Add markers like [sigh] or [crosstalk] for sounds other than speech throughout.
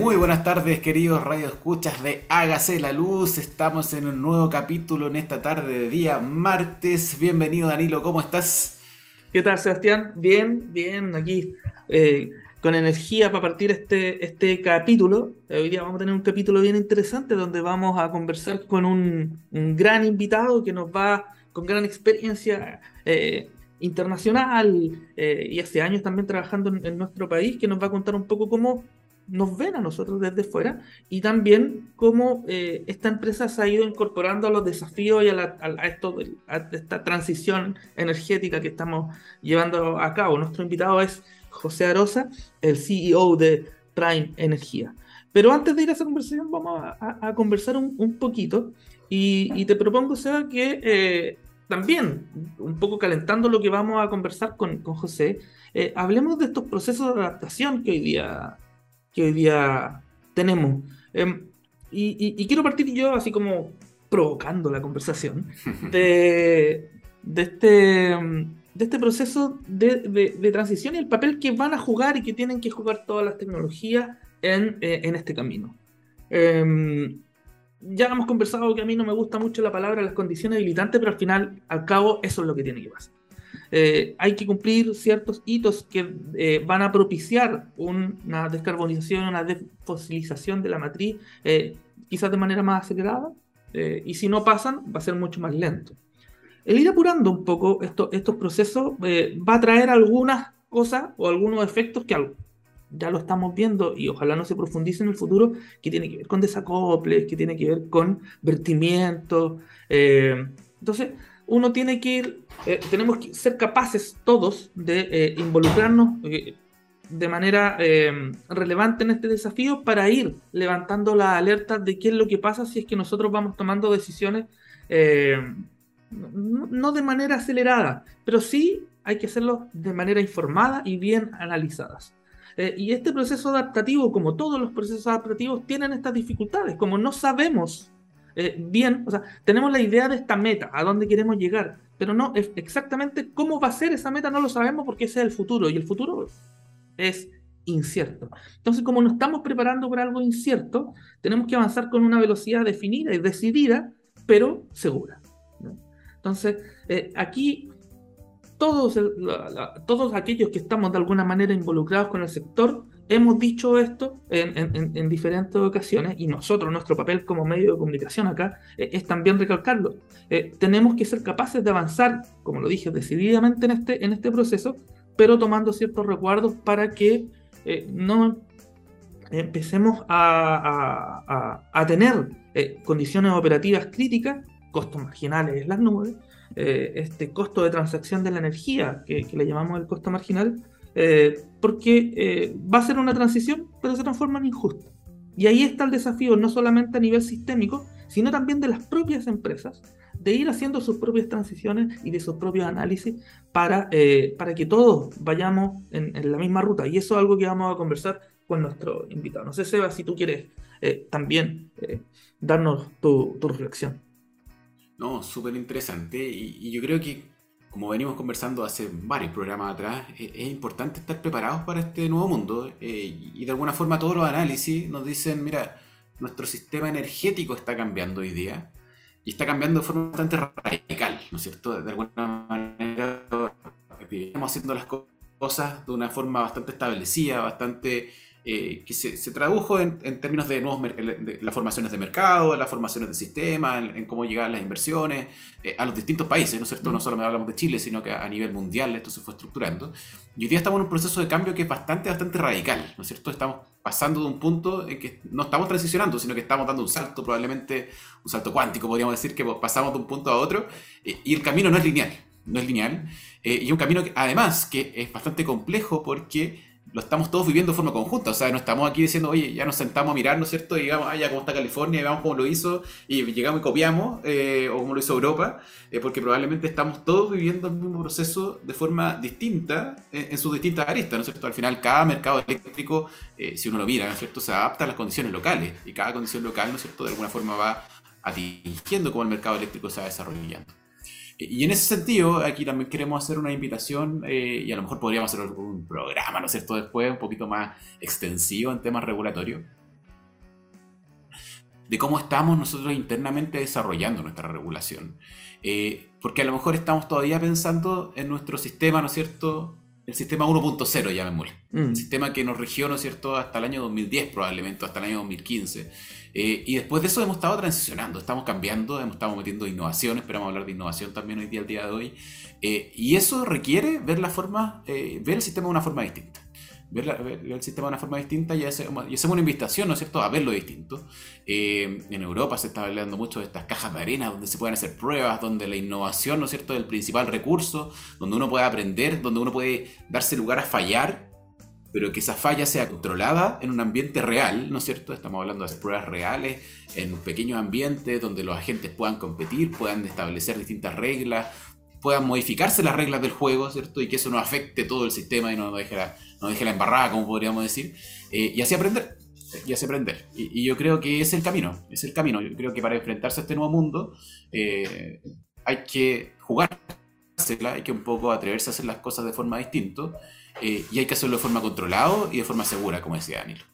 Muy buenas tardes, queridos radio escuchas de Hágase la Luz. Estamos en un nuevo capítulo en esta tarde de día martes. Bienvenido, Danilo, ¿cómo estás? ¿Qué tal, Sebastián? Bien, bien, aquí eh, con energía para partir este, este capítulo. Hoy día vamos a tener un capítulo bien interesante donde vamos a conversar con un, gran invitado que nos va con gran experiencia. Eh, internacional eh, y hace años también trabajando en, nuestro país, que nos va a contar un poco cómo nos ven a nosotros desde fuera y también cómo eh, esta empresa se ha ido incorporando a los desafíos y a, esto, a esta transición energética que estamos llevando a cabo. Nuestro invitado es José Arosa, el CEO de Prime Energía. Pero antes de ir a esa conversación, vamos a, conversar un, poquito y, te propongo, Seba, que eh, también, un poco calentando lo que vamos a conversar con, José, eh, hablemos de estos procesos de adaptación que hoy día que hoy día tenemos. Em, y, quiero partir yo así como provocando la conversación [laughs] de, de, este, de este proceso de, de, transición y el papel que van a jugar y que tienen que jugar todas las tecnologías en, eh, en este camino. Em, ya hemos conversado que a mí no me gusta mucho la palabra las condiciones habilitantes, pero al final, al cabo, eso es lo que tiene que pasar. Eh, hay que cumplir ciertos hitos que eh, van a propiciar una descarbonización, una desfosilización de la matriz, eh, quizás de manera más acelerada, y si no pasan, va a ser mucho más lento. El ir apurando un poco estos procesos va a traer algunas cosas o algunos efectos que ya lo estamos viendo y ojalá no se profundice en el futuro, que tiene que ver con desacoples, que tiene que ver con vertimiento. entonces, uno tiene que ir, eh, tenemos que ser capaces todos de eh, involucrarnos eh, de manera relevante en este desafío para ir levantando la alerta de qué es lo que pasa si es que nosotros vamos tomando decisiones no de manera acelerada, pero sí hay que hacerlo de manera informada y bien analizadas. y este proceso adaptativo, como todos los procesos adaptativos, tienen estas dificultades. Como no sabemos eh, bien, o sea, tenemos la idea de esta meta, a dónde queremos llegar, pero no exactamente cómo va a ser esa meta, no lo sabemos porque ese es el futuro y el futuro es incierto. Entonces, como nos estamos preparando para algo incierto, tenemos que avanzar con una velocidad definida y decidida, pero segura. Entonces, eh, aquí todos, todos aquellos que estamos de alguna manera involucrados con el sector, hemos dicho esto en, diferentes ocasiones y nosotros, nuestro papel como medio de comunicación acá eh, es también recalcarlo. Eh, tenemos que ser capaces de avanzar, como lo dije, decididamente en este, este proceso, pero tomando ciertos recuerdos para que eh, no empecemos a, tener condiciones operativas críticas, costos marginales en las nubes, este costo de transacción de la energía, que le llamamos el costo marginal, eh, porque eh, va a ser una transición, pero se transforma en injusta. Y ahí está el desafío, no solamente a nivel sistémico, sino también de las propias empresas, de ir haciendo sus propias transiciones y de sus propios análisis para, eh, para que todos vayamos en, la misma ruta. Y eso es algo que vamos a conversar con nuestro invitado. No sé, Seba, si tú quieres también darnos tu, reflexión. No, súper interesante. y yo creo que como venimos conversando hace varios programas atrás, e-, es, importante estar preparados para este nuevo mundo eh, y de alguna forma todos los análisis nos dicen, mira, nuestro sistema energético está cambiando hoy día y está cambiando de forma bastante radical, ¿no es cierto? De alguna manera estamos haciendo las cosas de una forma bastante establecida, bastante eh, que se, tradujo en, términos de, nuevos, de las formaciones de mercado, las formaciones de sistema, en, cómo llegar las inversiones eh, a los distintos países, ¿no es cierto? No solo hablamos de Chile, sino que a nivel mundial esto se fue estructurando. Y hoy día estamos en un proceso de cambio que es bastante, bastante radical, ¿no es cierto? Estamos pasando de un punto en que no estamos transicionando, sino que estamos dando un salto, probablemente un salto cuántico, podríamos decir que pasamos de un punto a otro, eh, y el camino no es lineal, no es lineal, y un camino que además que es bastante complejo porque lo estamos todos viviendo de forma conjunta. O sea, no estamos aquí diciendo, oye, ya nos sentamos a mirar, ¿no es cierto? Y digamos, ah, ya cómo está California, y veamos cómo lo hizo, y llegamos y copiamos, eh, o cómo lo hizo Europa, eh, porque probablemente estamos todos viviendo el mismo proceso de forma distinta en, sus distintas aristas, ¿no es cierto? Al final, cada mercado eléctrico, eh, si uno lo mira, ¿no es cierto?, se adapta a las condiciones locales, y cada condición local, ¿no es cierto?, de alguna forma va atingiendo cómo el mercado eléctrico se va desarrollando. Y en ese sentido, aquí también queremos hacer una invitación eh, y a lo mejor podríamos hacer un programa, ¿no es cierto?, después un poquito más extensivo en temas regulatorios. de cómo estamos nosotros internamente desarrollando nuestra regulación. Eh, porque a lo mejor estamos todavía pensando en nuestro sistema, ¿no es cierto? El sistema 1.0, llamémosle. Mm. El sistema que nos regió, ¿no es cierto?, hasta el año 2010 probablemente, hasta el año 2015. Eh, y después de eso hemos estado transicionando, estamos cambiando, hemos estado metiendo innovación, esperamos hablar de innovación también hoy día, el día de hoy. Eh, y eso requiere ver la forma, ver el sistema de una forma distinta ver, el sistema de una forma distinta y, hacemos, una invitación, ¿no es cierto?, a verlo distinto. Eh, en Europa se está hablando mucho de estas cajas de arena donde se pueden hacer pruebas, donde la innovación, ¿no es cierto?, es el principal recurso, donde uno puede aprender, donde uno puede darse lugar a fallar, pero que esa falla sea controlada en un ambiente real, ¿no es cierto? Estamos hablando de pruebas reales, en pequeños ambientes donde los agentes puedan competir, puedan establecer distintas reglas, puedan modificarse las reglas del juego, ¿cierto? Y que eso no afecte todo el sistema y no deje la, no deje la embarrada, como podríamos decir. Eh, y así aprender, y así aprender. Y, yo creo que es el camino, es el camino. Yo creo que para enfrentarse a este nuevo mundo eh, hay que jugársela, hay que un poco atreverse a hacer las cosas de forma distinta. Eh, y hay que hacerlo de forma controlada y de forma segura, como decía Danilo.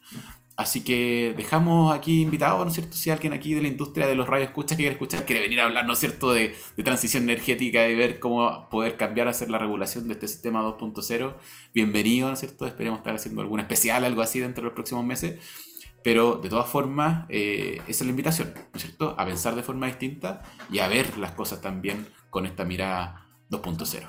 Así que dejamos aquí invitados, ¿no es cierto? Si alguien aquí de la industria de los radios escucha quiere escuchar, quiere venir a hablar, ¿no es cierto?, de, transición energética y ver cómo poder cambiar, hacer la regulación de este sistema 2.0, bienvenido, ¿no es cierto? Esperemos estar haciendo algún especial, algo así dentro de los próximos meses. Pero de todas formas, eh, esa es la invitación, ¿no es cierto? A pensar de forma distinta y a ver las cosas también con esta mirada 2.0.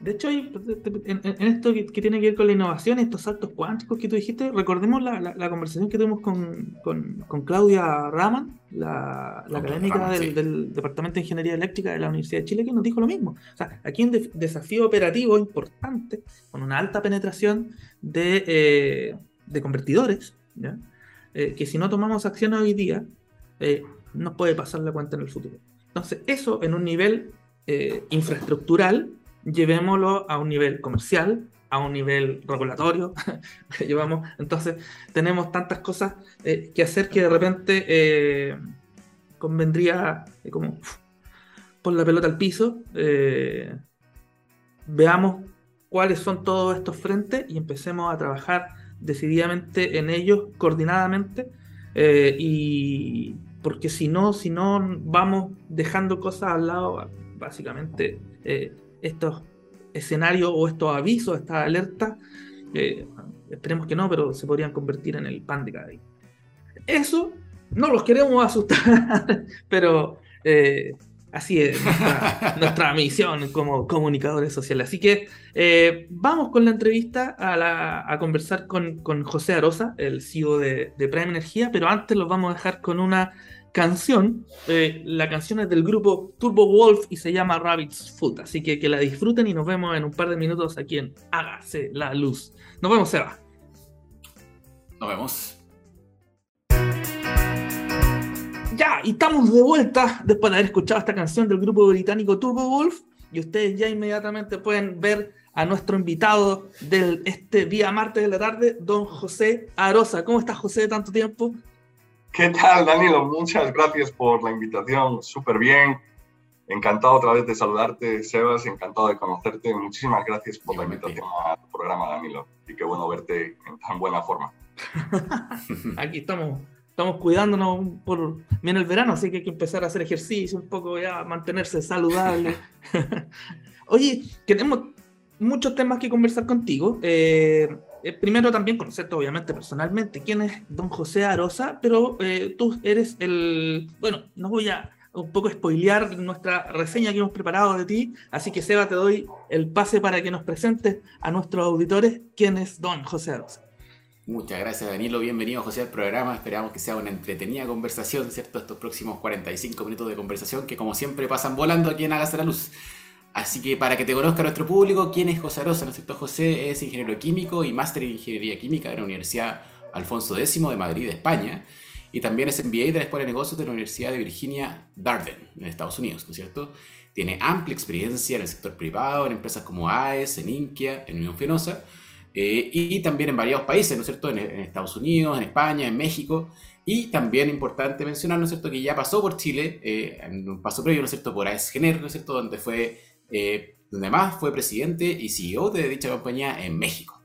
De hecho, en, esto que, tiene que ver con la innovación, estos saltos cuánticos que tú dijiste, recordemos la, conversación que tuvimos con, Claudia Raman, la, académica del, Departamento de Ingeniería Eléctrica de la Universidad de Chile, que nos dijo lo mismo. O sea, aquí un desafío operativo importante, con una alta penetración de, eh, convertidores, eh, que si no tomamos acción hoy día, eh, nos puede pasar la cuenta en el futuro. Entonces, eso en un nivel infraestructural llevémoslo a un nivel comercial, a un nivel regulatorio. [laughs] llevamos, entonces, tenemos tantas cosas eh, que hacer que de repente eh, convendría eh, como por la pelota al piso, veamos cuáles son todos estos frentes y empecemos a trabajar decididamente en ellos, coordinadamente, y porque si no, si no vamos dejando cosas al lado, básicamente estos escenarios o estos avisos, estas alertas, eh, esperemos que no, pero se podrían convertir en el pan de cada día. Eso no los queremos asustar, [laughs] pero eh, así es [laughs] nuestra, misión como comunicadores sociales. Así que eh, vamos con la entrevista a, conversar con, José Arosa, el CEO de, de Prime Energía, pero antes los vamos a dejar con una canción. Eh, la canción es del grupo Turbo Wolf y se llama Rabbit's Foot. Así que que la disfruten y nos vemos en un par de minutos aquí en Hágase la Luz. Nos vemos, Seba. Nos vemos. Ya, y estamos de vuelta después de haber escuchado esta canción del grupo británico Turbo Wolf. Y ustedes ya inmediatamente pueden ver a nuestro invitado de este día martes de la tarde, don José Arosa. ¿Cómo estás, José, de tanto tiempo? ¿Qué tal, Danilo? Muchas gracias por la invitación. Súper bien. Encantado otra vez de saludarte, Sebas. Encantado de conocerte. Muchísimas gracias por la invitación al programa, Danilo. Y qué bueno verte en tan buena forma. [laughs] Aquí estamos, estamos cuidándonos por viene el verano, así que hay que empezar a hacer ejercicio un poco ya, mantenerse saludable. [laughs] Oye, tenemos muchos temas que conversar contigo. Eh, eh, primero también conocerte obviamente personalmente quién es don José Arosa, pero eh, tú eres el, bueno, no voy a un poco spoilear nuestra reseña que hemos preparado de ti, así que Seba te doy el pase para que nos presentes a nuestros auditores quién es don José Arosa. Muchas gracias Danilo, bienvenido José al programa, esperamos que sea una entretenida conversación, ¿cierto? Estos próximos 45 minutos de conversación que como siempre pasan volando aquí en la Luz. Así que para que te conozca nuestro público, ¿quién es José Arosa? ¿No es cierto? José es ingeniero químico y máster en ingeniería química de la Universidad Alfonso X de Madrid, España. Y también es MBA de la Escuela de Negocios de la Universidad de Virginia Darden, en Estados Unidos, ¿no es cierto? Tiene amplia experiencia en el sector privado, en empresas como AES, en Inkia, en Unión Fenosa, eh, y también en varios países, ¿no es cierto? En, Estados Unidos, en España, en México. Y también importante mencionar, ¿no es cierto?, que ya pasó por Chile, eh, en un paso previo, ¿no es cierto?, por AES Gener, ¿no es cierto?, donde fue eh, donde además fue presidente y CEO de dicha compañía en México.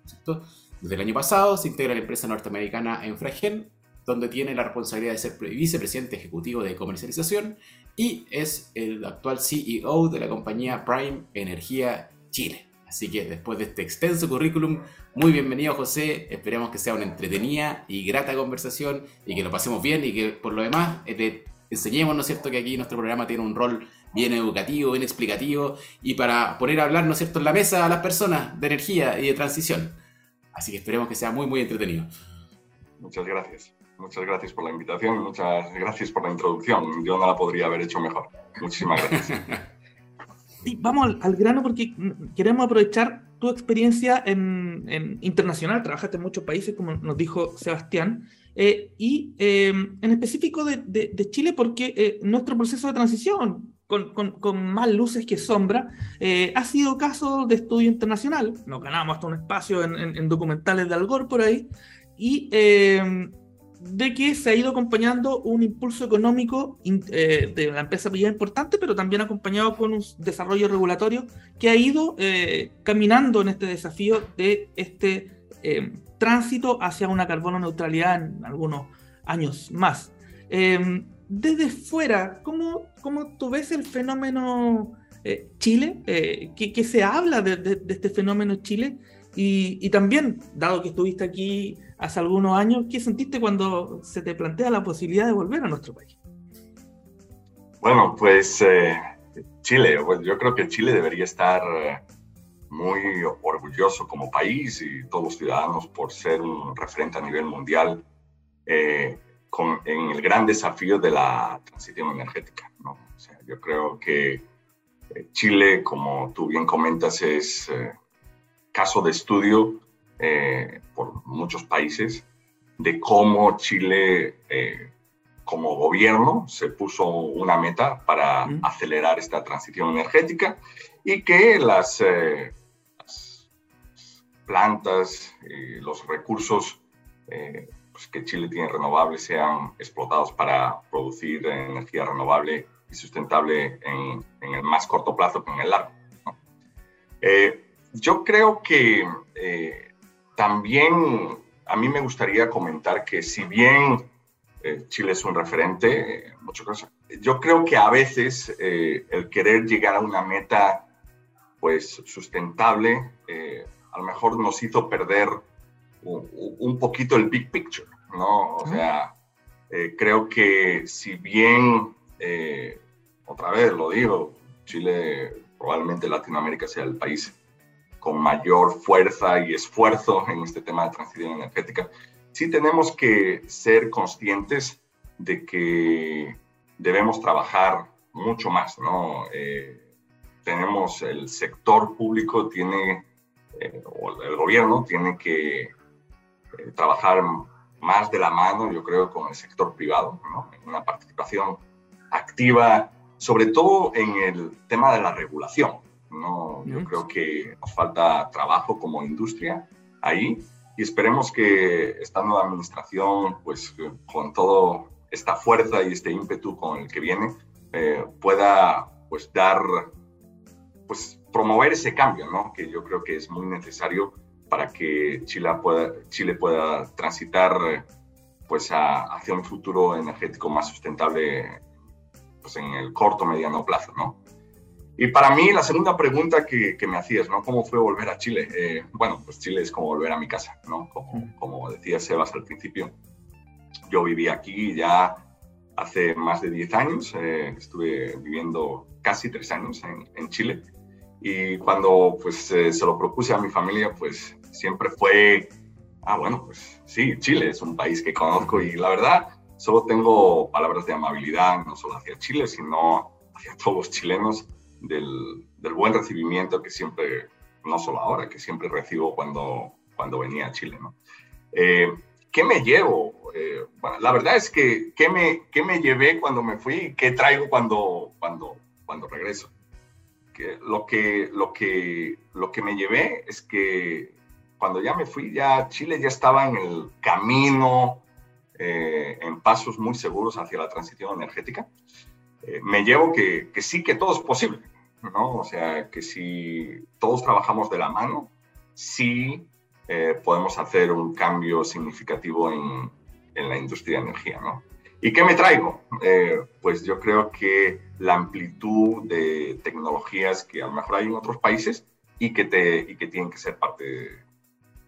Desde el año pasado se integra la empresa norteamericana Enfragen donde tiene la responsabilidad de ser vicepresidente ejecutivo de comercialización y es el actual CEO de la compañía Prime Energía Chile. Así que después de este extenso currículum, muy bienvenido José, esperamos que sea una entretenida y grata conversación y que lo pasemos bien y que por lo demás eh, te enseñemos, ¿no es cierto?, que aquí nuestro programa tiene un rol bien educativo, bien explicativo y para poner a hablar, ¿no es cierto?, en la mesa a las personas de energía y de transición. Así que esperemos que sea muy, muy entretenido. Muchas gracias. Muchas gracias por la invitación, muchas gracias por la introducción. Yo no la podría haber hecho mejor. Muchísimas gracias. [laughs] vamos al, grano porque queremos aprovechar tu experiencia en, internacional. Trabajaste en muchos países, como nos dijo Sebastián, eh, y em, en específico de, Chile, porque eh, nuestro proceso de transición, con, con, más luces que sombra, eh, ha sido caso de estudio internacional. Nos ganamos hasta un espacio en, en documentales de Algor por ahí. Y em, de que se ha ido acompañando un impulso económico eh, de la empresa privada importante, pero también acompañado con un desarrollo regulatorio que ha ido eh, caminando en este desafío de este eh, tránsito hacia una carbono neutralidad en algunos años más. Desde fuera, ¿cómo, ¿cómo, tú ves el fenómeno Chile? ¿qué, se habla de, este fenómeno Chile? y también, dado que estuviste aquí hace algunos años. ¿Qué sentiste cuando se te plantea la posibilidad de volver a nuestro país? Bueno, pues eh, Chile, pues yo creo que Chile debería estar eh, muy orgulloso como país y todos los ciudadanos por ser un referente a nivel mundial eh, con, en el gran desafío de la transición energética. ¿no? O sea, yo creo que Chile, como tú bien comentas, es caso de estudio eh, por muchos países de cómo Chile eh, como gobierno se puso una meta para acelerar esta transición energética y que las, eh, plantas y los recursos pues que Chile tiene renovables sean explotados para producir energía renovable y sustentable en, en el más corto plazo que en el largo. yo creo que también a mí me gustaría comentar que si bien eh, Chile es un referente, muchas cosas, yo creo que a veces eh, el querer llegar a una meta pues sustentable eh, a lo mejor nos hizo perder un, poquito el big picture, ¿no? O sea, creo que si bien, otra vez lo digo, Chile probablemente Latinoamérica sea el país con mayor fuerza y esfuerzo en este tema de transición energética, sí tenemos que ser conscientes de que debemos trabajar mucho más, ¿no? Eh, tenemos el sector público, tiene, eh, o el gobierno tiene que eh, trabajar más de la mano, yo creo, con el sector privado, ¿no? En una participación activa, sobre todo en el tema de la regulación. No, yo creo que nos falta trabajo como industria ahí y esperemos que esta nueva administración, pues con toda esta fuerza y este ímpetu con el que viene, eh, pueda pues dar, pues promover ese cambio, ¿no? Que yo creo que es muy necesario para que Chile pueda, Chile pueda transitar pues hacia un futuro energético más sustentable pues en el corto mediano plazo, ¿no? Y para mí, la segunda pregunta que, que me hacías, ¿no? ¿Cómo fue volver a Chile? Eh, bueno, pues Chile es como volver a mi casa, ¿no? Como, como decía Sebas al principio. Yo viví aquí ya hace más de 10 años, eh, estuve viviendo casi 3 años en, en Chile. Y cuando pues eh, se lo propuse a mi familia, pues siempre fue, ah, bueno, pues sí, Chile es un país que conozco y la verdad, solo tengo palabras de amabilidad, no solo hacia Chile, sino hacia todos los chilenos del, buen recibimiento que siempre, no solo ahora, que siempre recibo cuando, cuando venía a Chile. ¿no? Eh, ¿Qué me llevo? Eh, la verdad es que ¿qué me, ¿qué me llevé cuando me fui? ¿Qué traigo cuando, cuando, cuando regreso? Que lo, que, lo, que, lo que me llevé es que cuando ya me fui, ya Chile ya estaba en el camino, eh, en pasos muy seguros hacia la transición energética. me llevo que, que, sí que todo es posible. ¿no? O sea, que si todos trabajamos de la mano, sí eh, podemos hacer un cambio significativo en, en la industria de energía, ¿no? ¿Y qué me traigo? Eh, pues yo creo que la amplitud de tecnologías que a lo mejor hay en otros países y que, te, y que tienen que ser parte,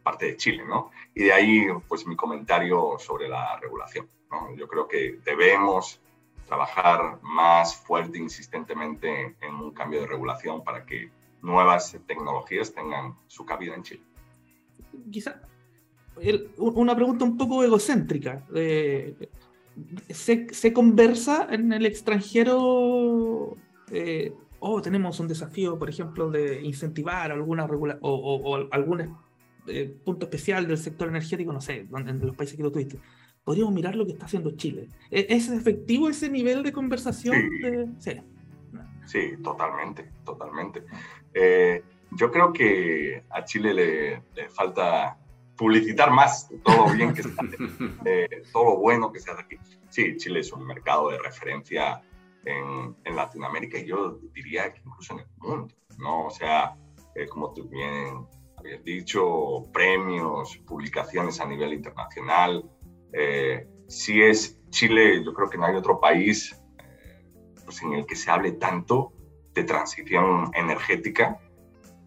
parte de Chile, ¿no? Y de ahí, pues mi comentario sobre la regulación, ¿no? Yo creo que debemos trabajar más fuerte, insistentemente en un cambio de regulación para que nuevas tecnologías tengan su cabida en Chile. Quizá una pregunta un poco egocéntrica. Se, conversa en el extranjero? Eh, oh, tenemos un desafío, por ejemplo, de incentivar alguna regula o, algún eh, punto especial del sector energético, no sé, en los países que lo tuviste. Podríamos mirar lo que está haciendo Chile. ¿E-, ¿Es efectivo ese nivel de conversación? Sí, sí. totalmente, totalmente. Eh, yo creo que a Chile le falta publicitar más todo lo bien que se hace, [laughs] eh, todo lo bueno que se hace aquí. Sí, Chile es un mercado de referencia en, en Latinoamérica y yo diría que incluso en el mundo, ¿no? O sea, eh, como tú bien habías dicho, premios, publicaciones a nivel internacional. Eh, si es Chile, yo creo que no hay otro país pues en el que se hable tanto de transición energética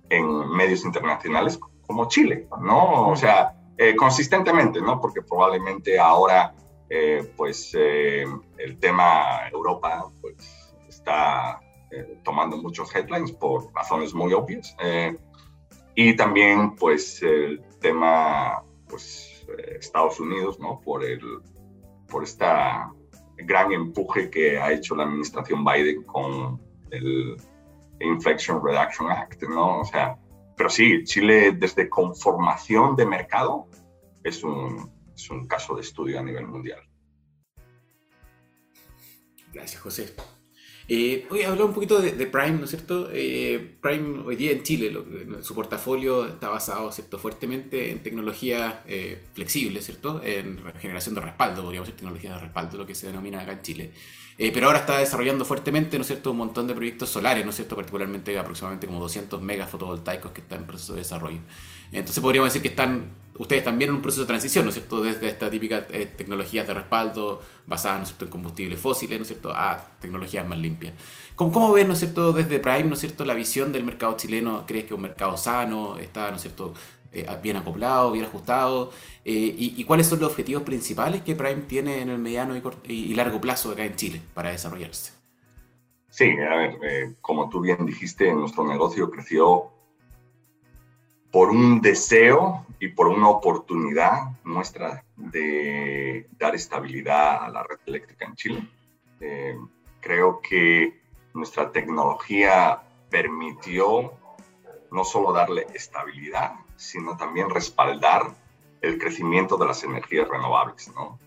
en medios internacionales como Chile, ¿no? O sea, eh, consistentemente, ¿no? Porque probablemente ahora, eh, pues, eh, el tema Europa, pues, está tomando muchos headlines por razones muy obvias. y también, pues, el tema, pues, Estados Unidos, ¿no? Por el, por esta gran empuje que ha hecho la administración Biden con el Inflation Reduction Act, ¿no? O sea, pero sí, Chile desde conformación de mercado es un, es un caso de estudio a nivel mundial. Gracias, José. Eh, voy a hablar un poquito de, Prime, ¿no es cierto? Eh, Prime hoy día en Chile, su portafolio está basado ¿cierto? fuertemente en tecnología eh, flexible, ¿cierto? En generación de respaldo, podríamos decir tecnología de respaldo, lo que se denomina acá en Chile. Eh, pero ahora está desarrollando fuertemente, ¿no es cierto?, un montón de proyectos solares, ¿no es cierto?, particularmente aproximadamente como 200 megas fotovoltaicos que están en proceso de desarrollo. Entonces podríamos decir que están ustedes también en un proceso de transición, ¿no es cierto?, desde esta típica eh, tecnologías de respaldo basadas, ¿no es cierto?, en combustibles fósiles, ¿no es cierto?, a tecnologías más limpias. ¿Cómo, cómo ves, ¿no es cierto?, desde Prime, ¿no es cierto?, la visión del mercado chileno? ¿Crees que es un mercado sano? ¿Está, ¿no es cierto?, eh, bien acoplado, bien ajustado, eh, y, cuáles son los objetivos principales que Prime tiene en el mediano y, largo plazo acá en Chile para desarrollarse. Sí, a ver, eh, como tú bien dijiste, nuestro negocio creció por un deseo y por una oportunidad nuestra de dar estabilidad a la red eléctrica en Chile. creo que nuestra tecnología permitió no solo darle estabilidad, sino también respaldar el crecimiento de las energías renovables. ¿no?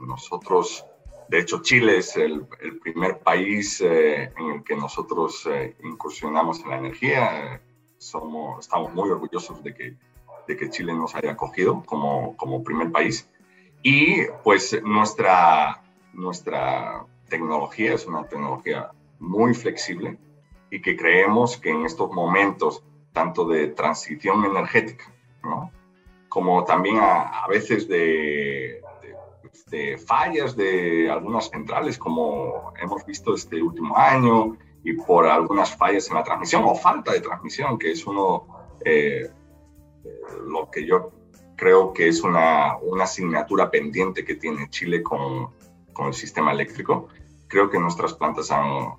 Nosotros, de hecho, Chile es el, primer país eh, en el que nosotros eh, incursionamos en la energía. Somos, estamos muy orgullosos de que, de que Chile nos haya acogido como, como primer país. Y pues nuestra, nuestra tecnología es una tecnología muy flexible y que creemos que en estos momentos tanto de transición energética, ¿no? como también a, veces de, de, fallas de algunas centrales, como hemos visto este último año, y por algunas fallas en la transmisión o falta de transmisión, que es uno, eh, lo que yo creo que es una, una, asignatura pendiente que tiene Chile con, con el sistema eléctrico. Creo que nuestras plantas han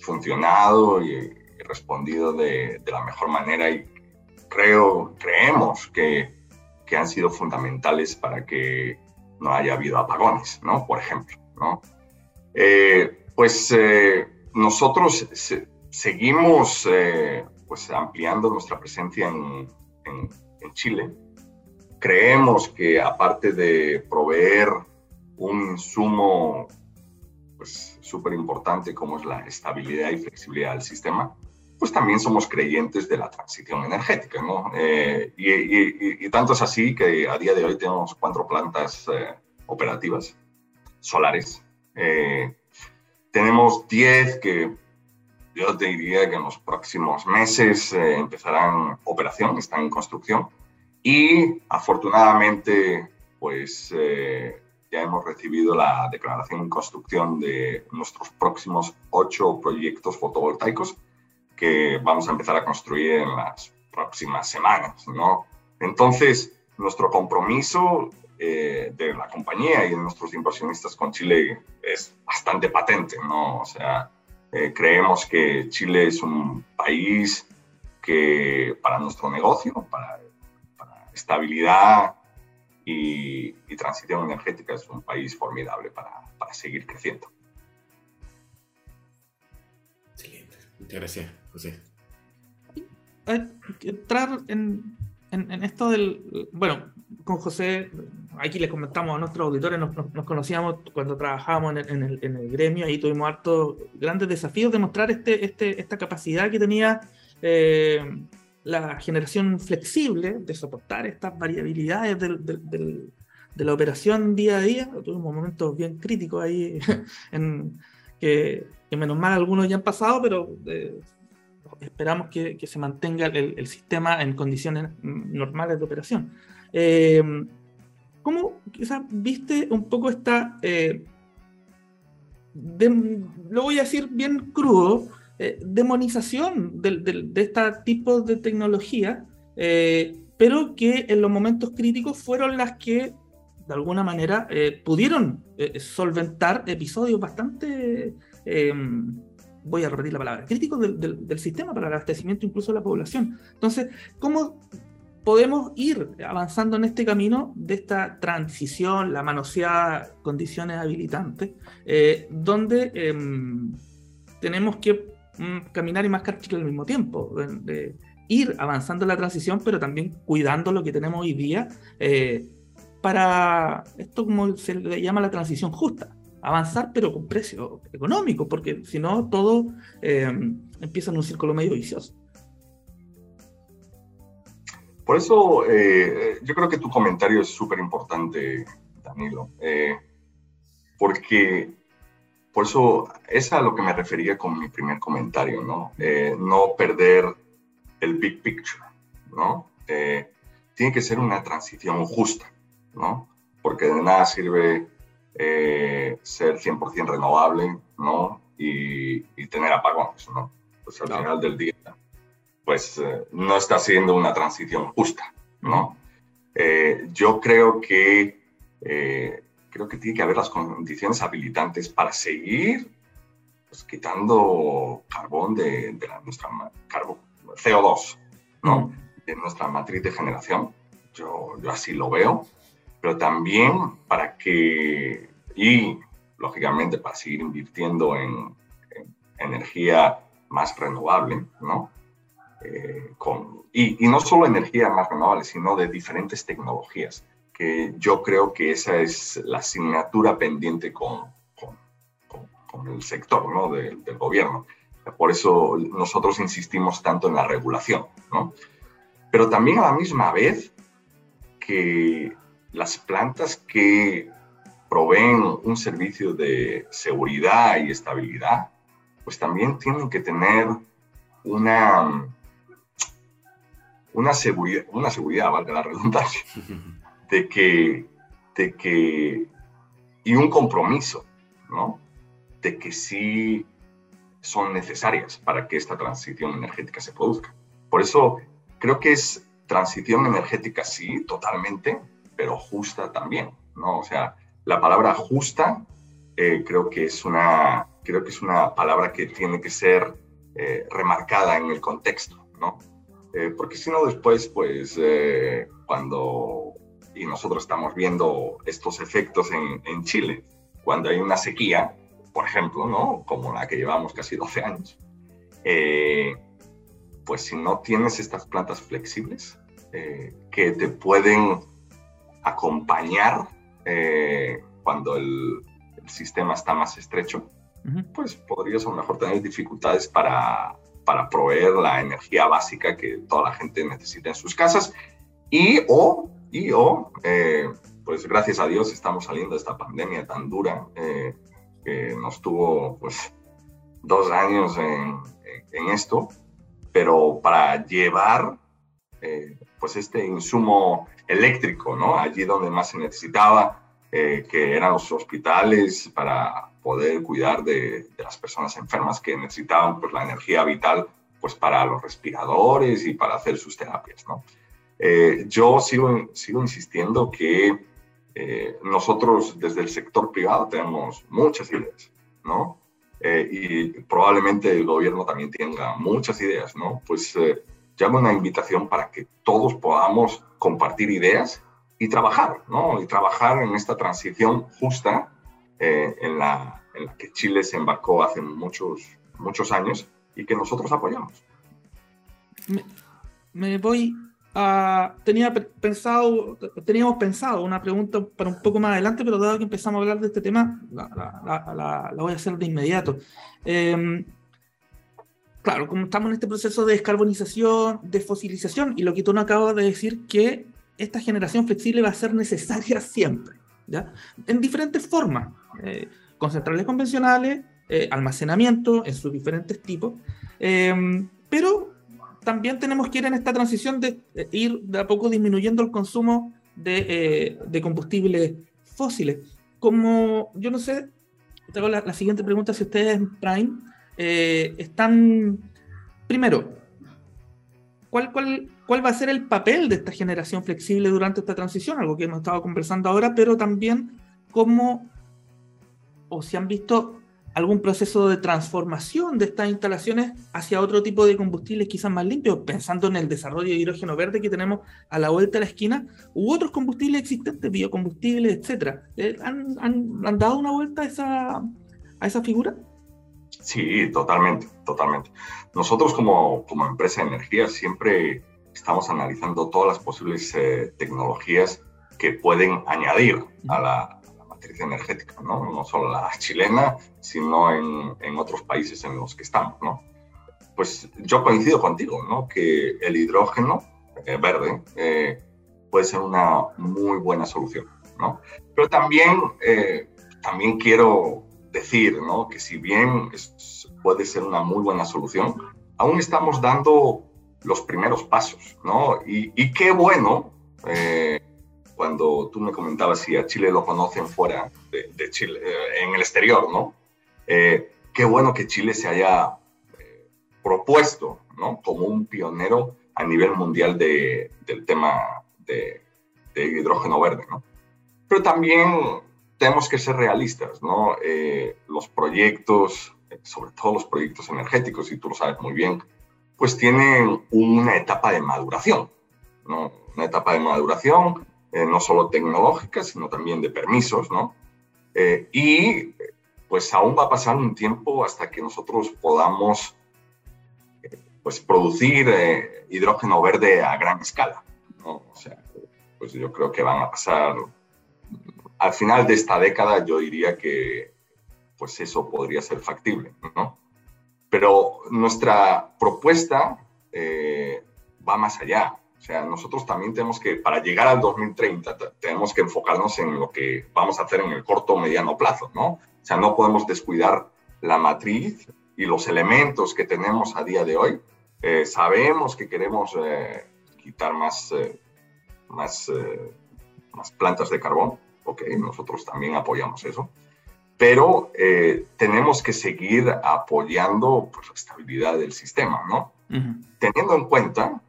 funcionado y, respondido de, la mejor manera y creo, creemos que, que, han sido fundamentales para que no haya habido apagones, ¿no? Por ejemplo, ¿no? Eh, pues eh, nosotros seguimos eh, pues ampliando nuestra presencia en, en, en Chile. Creemos que aparte de proveer un insumo pues súper importante como es la estabilidad y flexibilidad del sistema, pues también somos creyentes de la transición energética, ¿no? Eh, y, tanto es así que a día de hoy tenemos cuatro plantas eh, operativas solares. Eh, tenemos diez que yo te diría que en los próximos meses empezarán operación, están en construcción. Y afortunadamente, pues ya hemos recibido la declaración en construcción de nuestros próximos ocho proyectos fotovoltaicos que vamos a empezar a construir en las próximas semanas, ¿no? Entonces, nuestro compromiso eh, de la compañía y de nuestros inversionistas con Chile es bastante patente, ¿no? O sea, eh, creemos que Chile es un país que para nuestro negocio, para, estabilidad y, transición energética es un país formidable para, para seguir creciendo. Excelente. Muchas gracias, José. Entrar en, en, esto del. Bueno, con José, aquí le comentamos a nuestros auditores, nos, conocíamos cuando trabajábamos en el, gremio, ahí tuvimos hartos grandes desafíos de mostrar este, este, esta capacidad que tenía eh, la generación flexible de soportar estas variabilidades de la operación día a día. Tuvimos momentos bien críticos ahí, [laughs] que, menos mal algunos ya han pasado, pero eh, esperamos que, que, se mantenga el, el, sistema en condiciones normales de operación. Eh, ¿Cómo quizás viste un poco esta, eh, lo voy a decir bien crudo, eh, demonización de, de, este tipo de tecnología, eh, pero que en los momentos críticos fueron las que de alguna manera pudieron solventar episodios bastante, voy a repetir la palabra, críticos del, del, del, sistema para el abastecimiento incluso de la población. Entonces, ¿cómo podemos ir avanzando en este camino de esta transición, la manoseada condiciones habilitantes, eh, donde em, tenemos que mm, caminar y mascar chicle al mismo tiempo, de, ir avanzando en la transición, pero también cuidando lo que tenemos hoy día eh, para esto como se le llama la transición justa. Avanzar pero con precio económico, porque si no todo em, empieza en un círculo medio vicioso. Por eso eh, yo creo que tu comentario es súper importante, Danilo, eh, porque por eso es a lo que me refería con mi primer comentario, ¿no? Eh, no perder el big picture, ¿no? tiene que ser una transición justa, ¿no? Porque de nada sirve ser 100% renovable, ¿no? Y, tener apagones, ¿no? Pues al final del día pues eh, no está siendo una transición justa, ¿no? Eh, yo creo que, eh, creo que tiene que haber las condiciones habilitantes para seguir pues, quitando carbón de, nuestra carbón, CO2, ¿no? De nuestra matriz de generación. Yo, yo así lo veo, pero también para que, y lógicamente para seguir invirtiendo en, en energía más renovable, ¿no? Eh, con, y, no solo energía más renovable, sino de diferentes tecnologías, que yo creo que esa es la asignatura pendiente con, con, con, el sector ¿no? del gobierno. Por eso nosotros insistimos tanto en la regulación, ¿no? Pero también a la misma vez que las plantas que proveen un servicio de seguridad y estabilidad, pues también tienen que tener una una seguridad, una seguridad, valga la redundancia, de que, de que, y un compromiso, ¿no? De que sí son necesarias para que esta transición energética se produzca. Por eso creo que es transición energética, sí, totalmente, pero justa también, ¿no? O sea, la palabra justa eh, creo, que es una, creo que es una palabra que tiene que ser eh, remarcada en el contexto, ¿no? Eh, porque si no después, pues eh, cuando, y nosotros estamos viendo estos efectos en, en, Chile, cuando hay una sequía, por ejemplo, ¿no? como la que llevamos casi 12 años, eh, pues si no tienes estas plantas flexibles que te pueden acompañar cuando el, el, sistema está más estrecho, pues podrías a lo mejor tener dificultades para para proveer la energía básica que toda la gente necesita en sus casas. Y o, y o eh, pues gracias a Dios estamos saliendo de esta pandemia tan dura eh, que nos tuvo pues dos años en, esto, pero para llevar eh, pues este insumo eléctrico, ¿no? Allí donde más se necesitaba, que eran los hospitales para poder cuidar de, las personas enfermas que necesitaban pues, la energía vital pues, para los respiradores y para hacer sus terapias. ¿no? Eh, yo sigo, sigo insistiendo que eh, nosotros desde el sector privado tenemos muchas ideas, ¿no? y probablemente el gobierno también tenga muchas ideas, ¿no? Pues llamo una invitación para que todos podamos compartir ideas y trabajar, ¿no? Y trabajar en esta transición justa eh, en, la, en, la, que Chile se embarcó hace muchos, muchos años y que nosotros apoyamos. Me, voy a... Tenía pensado, teníamos pensado una pregunta para un poco más adelante, pero dado que empezamos a hablar de este tema, la, la, la voy a hacer de inmediato. Eh, claro, como estamos en este proceso de descarbonización, de fosilización, y lo que tú nos acabas de decir, que esta generación flexible va a ser necesaria [laughs] siempre, En diferentes formas, eh, con centrales convencionales, eh, almacenamiento en sus diferentes tipos, em, pero también tenemos que ir en esta transición de, ir de a poco disminuyendo el consumo de, eh, combustibles fósiles. Como, yo no sé, la, la siguiente pregunta, si ustedes en Prime están, primero, ¿cuál, cuál, cuál va a ser el papel de esta generación flexible durante esta transición, algo que hemos estado conversando ahora, pero también cómo o si han visto algún proceso de transformación de estas instalaciones hacia otro tipo de combustibles quizás más limpios, pensando en el desarrollo de hidrógeno verde que tenemos a la vuelta de la esquina, u otros combustibles existentes, biocombustibles, etcétera. Eh, ¿Han, han, dado una vuelta a esa, a esa figura? Sí, totalmente, totalmente. Nosotros como, como empresa de energía siempre estamos analizando todas las posibles eh, tecnologías que pueden añadir a la, matriz energética, ¿no? No solo la chilena, sino en, en, otros países en los que estamos, ¿no? Pues yo coincido contigo, ¿no? Que el hidrógeno eh, verde eh, puede ser una muy buena solución, ¿no? Pero también, también quiero decir, ¿no? Que si bien puede ser una muy buena solución, aún estamos dando los primeros pasos, ¿no? Y, qué bueno, eh, cuando tú me comentabas si a Chile lo conocen fuera de, Chile, eh, en el exterior, ¿no? Eh, qué bueno que Chile se haya propuesto, ¿no? Como un pionero a nivel mundial de, del tema de, de, hidrógeno verde, ¿no? Pero también tenemos que ser realistas, ¿no? los proyectos, sobre todo los proyectos energéticos, y tú lo sabes muy bien, pues tienen una etapa de maduración, ¿no? Una etapa de maduración, eh, no solo tecnológica, sino también de permisos, ¿no? Eh, y pues aún va a pasar un tiempo hasta que nosotros podamos eh, pues producir hidrógeno verde a gran escala, ¿no? O sea, pues yo creo que van a pasar, al final de esta década yo diría que pues eso podría ser factible, ¿no? Pero nuestra propuesta eh, va más allá. O sea, nosotros también tenemos que, para llegar al 2030, tenemos que enfocarnos en lo que vamos a hacer en el corto o mediano plazo, ¿no? O sea, no podemos descuidar la matriz y los elementos que tenemos a día de hoy. Eh, sabemos que queremos eh, quitar más, más, más plantas de carbón, ok, nosotros también apoyamos eso pero eh, tenemos que seguir apoyando pues, la estabilidad del sistema, ¿no? Teniendo en cuenta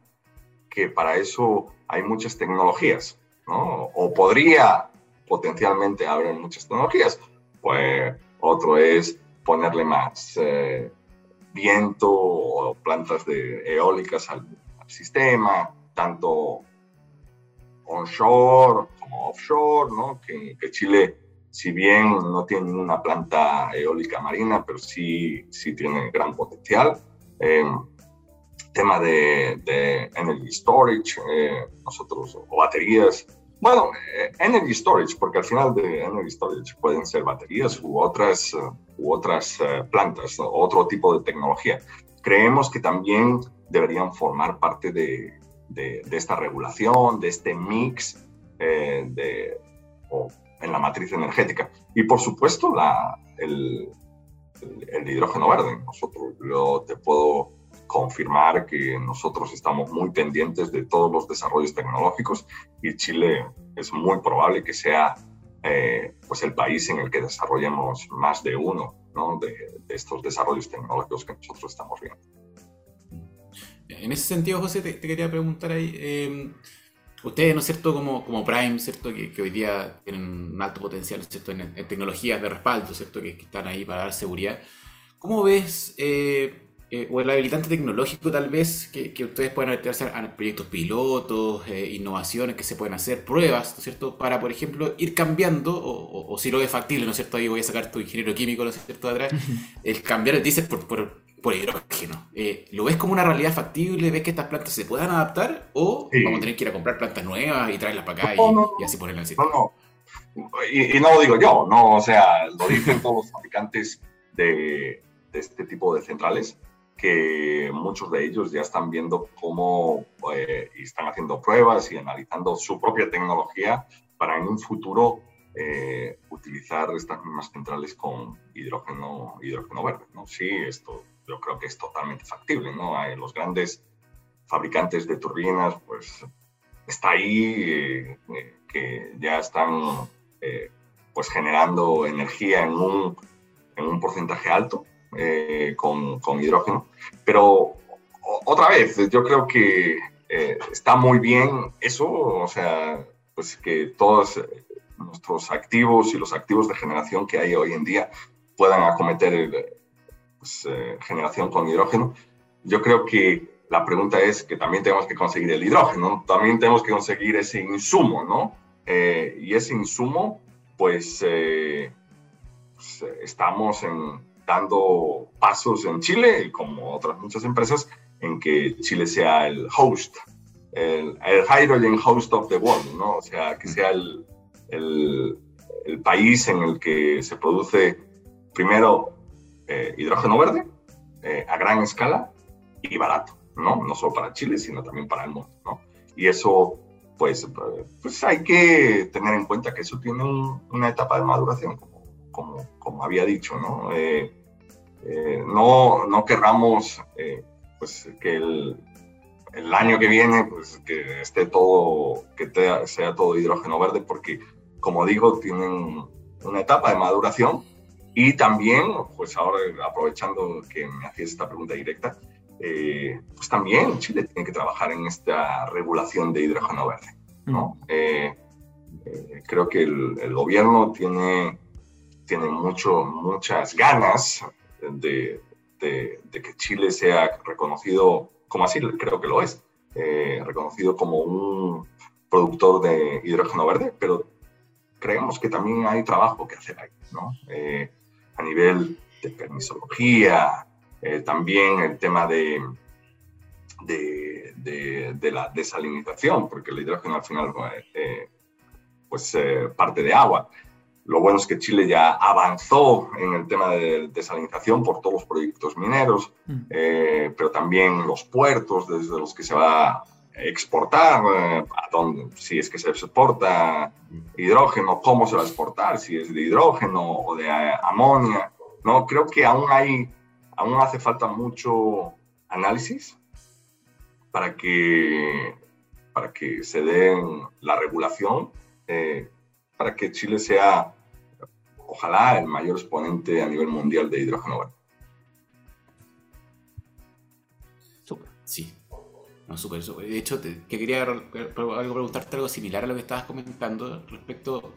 que para eso hay muchas tecnologías, ¿no? O podría potencialmente haber muchas tecnologías. Pues otro es ponerle más eh, viento o plantas de eólicas al, sistema, tanto onshore como offshore, ¿no? Que, que Chile si bien no tienen una planta eólica marina, pero sí, sí tienen gran potencial. Eh, tema de, de, energy storage, eh, nosotros, o baterías. Bueno, eh, energy storage, porque al final de energy storage pueden ser baterías u otras, u otras plantas, otro tipo de tecnología. Creemos que también deberían formar parte de, de, de esta regulación, de este mix de, en la matriz energética. Y por supuesto, la, el, el, hidrógeno verde. Nosotros, yo te puedo confirmar que nosotros estamos muy pendientes de todos los desarrollos tecnológicos y Chile es muy probable que sea eh, pues el país en el que desarrollemos más de uno ¿no? de, estos desarrollos tecnológicos que nosotros estamos viendo. En ese sentido, José, te, quería preguntar ahí, eh, ustedes, ¿no es cierto?, como, como Prime, ¿cierto?, que, hoy día tienen un alto potencial, ¿cierto?, en, tecnologías de respaldo, ¿cierto?, que, están ahí para dar seguridad. ¿Cómo ves, eh, eh, o el habilitante tecnológico tal vez, que, ustedes puedan hacer a proyectos pilotos, eh, innovaciones que se pueden hacer, pruebas, ¿no es cierto?, para, por ejemplo, ir cambiando, o, si lo es factible, ¿no es cierto?, ahí voy a sacar tu ingeniero químico, ¿no es cierto?, atrás, el cambiar el diésel por, por por hidrógeno. Eh, ¿Lo ves como una realidad factible? ¿Ves que estas plantas se puedan adaptar? ¿O vamos a tener que ir a comprar plantas nuevas y traerlas para acá y, así ponerlas en No, no. Y, no lo digo yo, no, o sea, lo dicen todos los fabricantes de, este tipo de centrales, que muchos de ellos ya están viendo cómo eh, y están haciendo pruebas y analizando su propia tecnología para en un futuro eh, utilizar estas mismas centrales con hidrógeno, hidrógeno verde. ¿no? Sí, esto yo creo que es totalmente factible, ¿no? Hay los grandes fabricantes de turbinas, pues está ahí, eh, eh, que ya están eh, pues generando energía en un, en un porcentaje alto con, con, hidrógeno. Pero otra vez, yo creo que está muy bien eso, o sea, pues que todos nuestros activos y los activos de generación que hay hoy en día puedan acometer el, pues, eh, generación con hidrógeno. Yo creo que la pregunta es que también tenemos que conseguir el hidrógeno, también tenemos que conseguir ese insumo, ¿no? Eh, y ese insumo, pues, eh, pues estamos en, dando pasos en Chile, como otras muchas empresas, en que Chile sea el host, el, el hydrogen host of the world, ¿no? O sea, que sea el, el, el país en el que se produce primero eh, hidrógeno verde eh, a gran escala y barato, ¿no? No solo para Chile, sino también para el mundo, ¿no? Y eso, pues, pues hay que tener en cuenta que eso tiene una etapa de maduración, como, como, como había dicho, ¿no? Eh, no, no querramos, pues, que el, el año que viene, pues, que esté todo, que sea todo hidrógeno verde, porque, como digo, tienen una etapa de maduración y también, pues ahora aprovechando que me hacías esta pregunta directa, eh, pues también Chile tiene que trabajar en esta regulación de hidrógeno verde. ¿no? Eh, eh, creo que el, gobierno tiene, tiene mucho, muchas ganas de, de, que Chile sea reconocido, como así creo que lo es, reconocido como un productor de hidrógeno verde, pero creemos que también hay trabajo que hacer ahí. ¿no? A nivel de permisología, eh, también el tema de, de, la desalinización, porque el hidrógeno al final eh, pues eh, parte de agua. Lo bueno es que Chile ya avanzó en el tema de desalinización por todos los proyectos mineros, mm. pero también los puertos desde los que se va exportar, a dónde, si es que se exporta hidrógeno, cómo se va a exportar, si es de hidrógeno o de amonia. No, creo que aún hay, aún hace falta mucho análisis para que, para que se den la regulación, eh, para que Chile sea, ojalá, el mayor exponente a nivel mundial de hidrógeno verde. Sí, no, súper, súper. De hecho, que quería preguntarte algo similar a lo que estabas comentando respecto.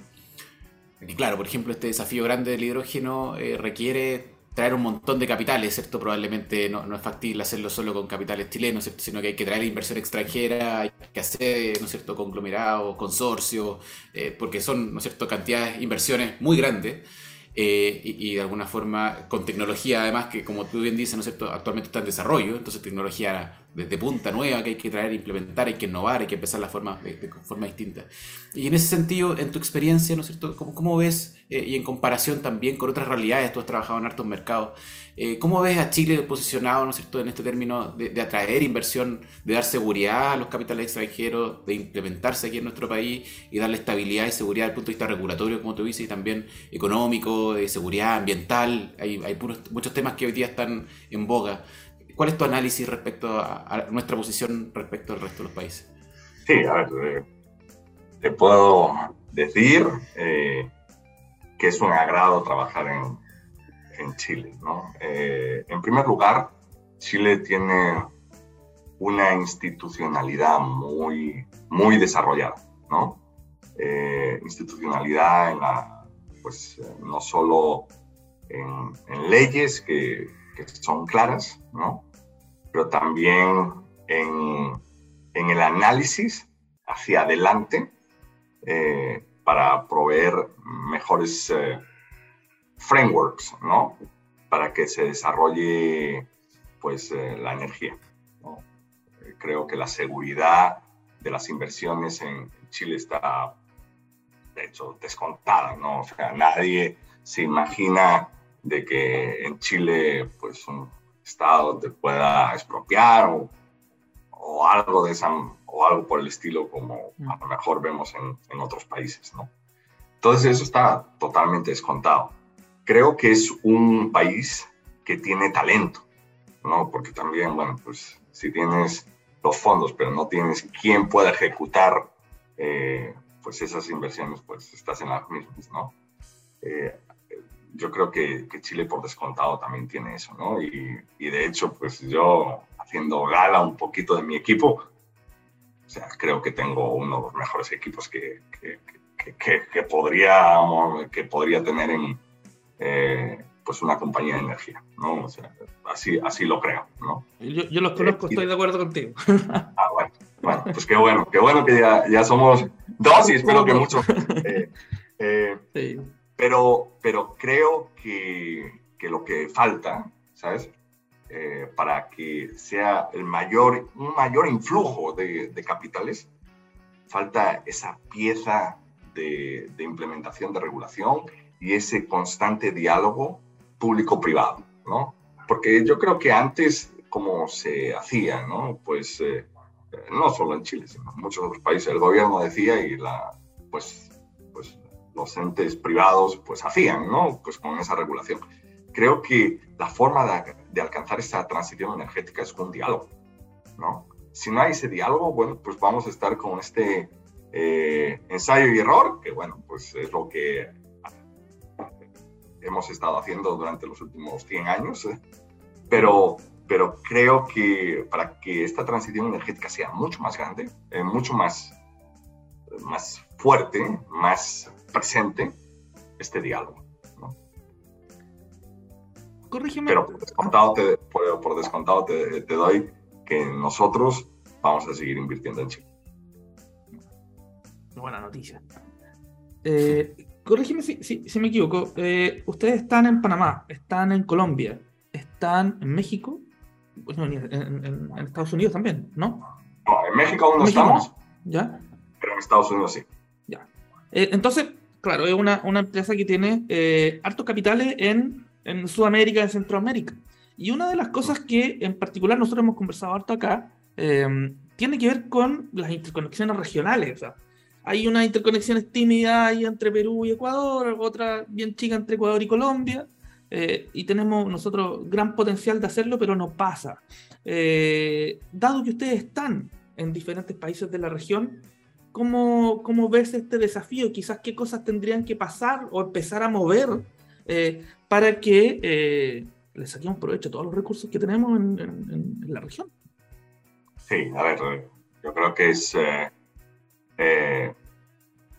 Y claro, por ejemplo, este desafío grande del hidrógeno eh, requiere traer un montón de capitales, ¿cierto? Probablemente no, no, es factible hacerlo solo con capitales chilenos, ¿cierto? Sino que hay que traer inversión extranjera, hay que hacer, ¿no es cierto?, conglomerados, consorcios, eh, porque son, ¿no es cierto?, cantidades, inversiones muy grandes. Eh, y, de alguna forma con tecnología además que como tú bien dices, ¿no es cierto? actualmente está en desarrollo, entonces tecnología de, punta nueva que hay que traer, implementar, hay que innovar, hay que empezar la forma, de, forma distinta. Y en ese sentido, en tu experiencia, ¿no es cierto? ¿Cómo, cómo ves, eh, y en comparación también con otras realidades, tú has trabajado en hartos mercados, eh, ¿Cómo ves a Chile posicionado ¿no es cierto? en este término de, atraer inversión, de dar seguridad a los capitales extranjeros, de implementarse aquí en nuestro país y darle estabilidad y seguridad desde el punto de vista regulatorio, como tú dices, y también económico, de seguridad ambiental? Hay, hay muchos temas que hoy día están en boga. ¿Cuál es tu análisis respecto a, nuestra posición respecto al resto de los países? Sí, a ver, eh, te puedo decir eh, que es un agrado trabajar en, en Chile. ¿no? Eh, en primer lugar, Chile tiene una institucionalidad muy, muy desarrollada, ¿no? Institucionalidad en la, pues, no solo en, en leyes que, que, son claras, ¿no? Pero también en, en el análisis hacia adelante eh, para proveer mejores eh, frameworks, ¿no? Para que se desarrolle, pues, eh, la energía. ¿no? Creo que la seguridad de las inversiones en Chile está, de hecho, descontada, ¿no? O sea, nadie se imagina de que en Chile, pues, un Estado te pueda expropiar o, o algo de esa o algo por el estilo como a lo mejor vemos en, en, otros países, ¿no? Entonces eso está totalmente descontado. Creo que es un país que tiene talento, ¿no? Porque también, bueno, pues si tienes los fondos, pero no tienes quien pueda ejecutar eh, pues esas inversiones, pues estás en las mismas, ¿no? Eh, yo creo que, que, Chile por descontado también tiene eso, ¿no? Y, y, de hecho, pues yo haciendo gala un poquito de mi equipo, o sea, creo que tengo uno de los mejores equipos que, que, que, podría, que podría tener en eh, pues una compañía de energía, ¿no? O sea, así, así lo creo, ¿no? Yo, yo los conozco, eh, estoy de acuerdo contigo. [laughs] Ah, bueno, bueno, pues qué bueno, qué bueno que ya, ya somos dos y espero que muchos. Eh, eh, [laughs] sí. Pero, pero creo que, que lo que falta, ¿sabes? Eh, para que sea el mayor, un mayor influjo de, de capitales, falta esa pieza de, de, implementación de regulación y ese constante diálogo público-privado, ¿no? Porque yo creo que antes, como se hacía, ¿no? Pues eh, no solo en Chile, sino en muchos otros países, el gobierno decía y la, pues, los entes privados pues hacían, ¿no? Pues con esa regulación creo que la forma de, de, alcanzar esa transición energética es con diálogo, ¿no? Si no hay ese diálogo, bueno, pues vamos a estar con este eh, ensayo y error, que bueno, pues es lo que hemos estado haciendo durante los últimos 100 años, ¿eh? pero, pero creo que para que esta transición energética sea mucho más grande, eh, mucho más, más fuerte, más presente, este diálogo. Corrígeme. Pero por descontado, te, por, por descontado te, te, doy que nosotros vamos a seguir invirtiendo en Chile. Buena noticia. Eh, corrígeme si, si, si, me equivoco. Eh, ustedes están en Panamá, están en Colombia, están en México, en, en, en, Estados Unidos también, ¿no? No, en México aún no México estamos. ¿Ya? Pero en Estados Unidos sí. Ya. Eh, entonces, claro, es una, una empresa que tiene eh, hartos capitales en en Sudamérica, en Centroamérica. Y una de las cosas que en particular nosotros hemos conversado harto acá eh, tiene que ver con las interconexiones regionales. Hay unas interconexiones tímidas ahí entre Perú y Ecuador, otra bien chica entre Ecuador y Colombia. Eh, y tenemos nosotros gran potencial de hacerlo, pero no pasa. Eh, dado que ustedes están en diferentes países de la región, ¿cómo, ¿cómo ves este desafío? Quizás qué cosas tendrían que pasar o empezar a mover eh, para que eh, le saquemos provecho a todos los recursos que tenemos en, en, en, la región. Sí, a ver, yo creo que es eh, eh,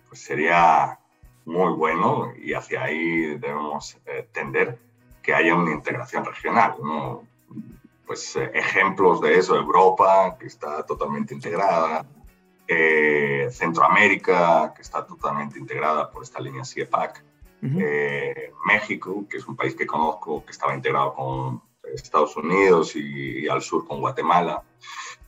pues sería muy bueno y hacia ahí debemos eh, tender que haya una integración regional, ¿no? Pues ejemplos de eso, Europa, que está totalmente integrada, Centroamérica, que está totalmente integrada por esta línea CIEPAC, Uh -huh. eh, México, que es un país que conozco, que estaba integrado con Estados Unidos y, y al sur con Guatemala,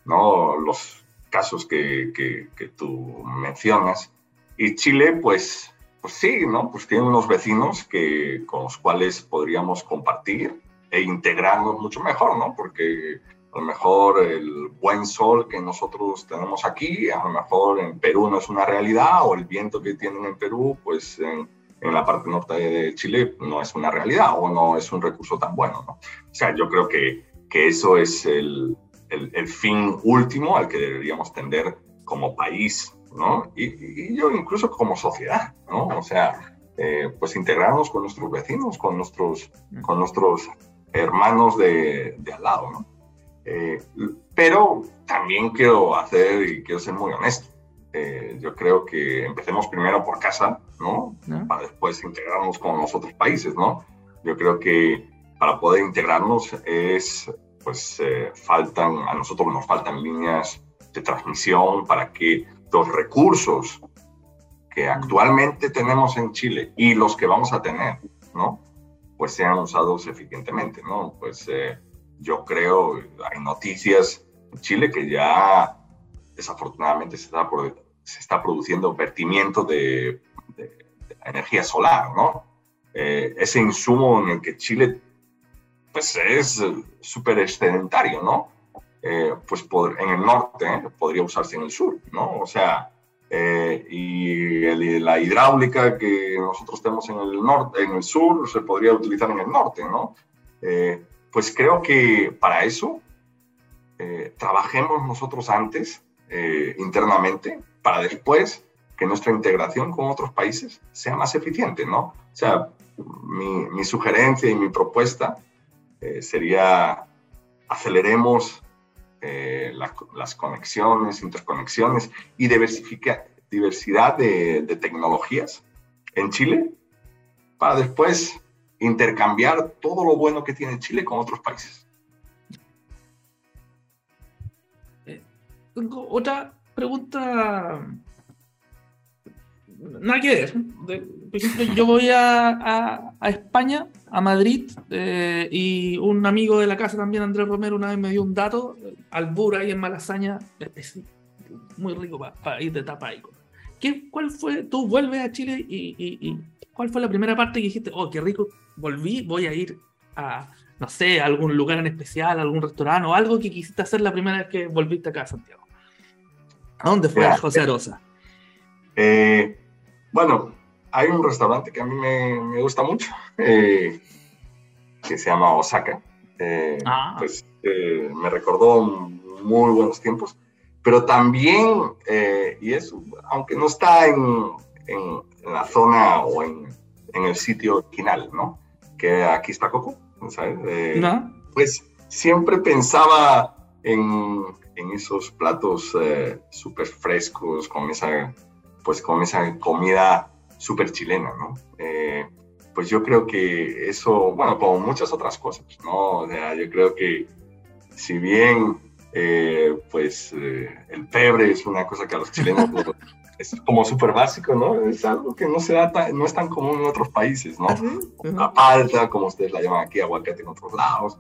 ¿no? Los casos que, que, que, tú mencionas. Y Chile, pues, pues sí, ¿no? Pues tiene unos vecinos que, con los cuales podríamos compartir e integrarnos mucho mejor, ¿no? Porque a lo mejor el buen sol que nosotros tenemos aquí, a lo mejor en Perú no es una realidad, o el viento que tienen en Perú, pues en, en la parte norte de Chile no es una realidad o no es un recurso tan bueno. ¿no? O sea, yo creo que, que eso es el, el, el, fin último al que deberíamos tender como país, ¿no? Y, y yo incluso como sociedad, ¿no? O sea, eh, pues integrarnos con nuestros vecinos, con nuestros, con nuestros hermanos de, de al lado, ¿no? Eh, pero también quiero hacer y quiero ser muy honesto. Eh, yo creo que empecemos primero por casa, ¿no? Para después integrarnos con los otros países, ¿no? Yo creo que para poder integrarnos es, pues, faltan, a nosotros nos faltan líneas de transmisión para que los recursos que actualmente tenemos en Chile y los que vamos a tener, ¿no? Pues sean usados eficientemente, ¿no? Pues eh, yo creo, hay noticias en Chile que ya desafortunadamente se está, se está produciendo vertimiento de, energía solar, ¿no? Eh, ese insumo en el que Chile, pues es súper excedentario, ¿no? Eh, pues en el norte podría usarse en el sur, ¿no? O sea, eh, y la hidráulica que nosotros tenemos en el norte, en el sur, se podría utilizar en el norte, ¿no? Eh, pues creo que para eso eh, trabajemos nosotros antes internamente para después que nuestra integración con otros países sea más eficiente, ¿no? O sea, mi, sugerencia y mi propuesta sería aceleremos eh, las conexiones, interconexiones y diversidad de, tecnologías en Chile para después intercambiar todo lo bueno que tiene Chile con otros países. Eh, otra pregunta nada que ver. por ejemplo, yo voy a, España, a Madrid, eh, y un amigo de la casa también, Andrés Romero, una vez me dio un dato, Albura ahí en Malasaña, muy rico para ir de tapa ¿Qué, ¿Cuál fue? Tú vuelves a Chile y, ¿cuál fue la primera parte que dijiste, oh, qué rico, volví, voy a ir a, no sé, a algún lugar en especial, algún restaurante o algo que quisiste hacer la primera vez que volviste acá a Santiago? ¿A dónde fue José Arosa? Eh, bueno, hay un restaurante que a mí me, gusta mucho, eh, que se llama Osaka. Eh, ah. Pues eh, me recordó muy buenos tiempos, pero también, y eso, aunque no está en, la zona o en, el sitio original, ¿no? Que aquí está Coco, ¿sabes? ¿No? Pues siempre pensaba en, en esos platos súper frescos, con esa pues con esa comida súper chilena, ¿no? Eh, pues yo creo que eso, bueno, como muchas otras cosas, ¿no? O sea, yo creo que si bien, eh, pues el eh, pebre es una cosa que a los chilenos [laughs] es como súper básico, ¿no? Es algo que no se da, no es tan común en otros países, ¿no? La palta, como ustedes la llaman aquí, aguacate en otros lados.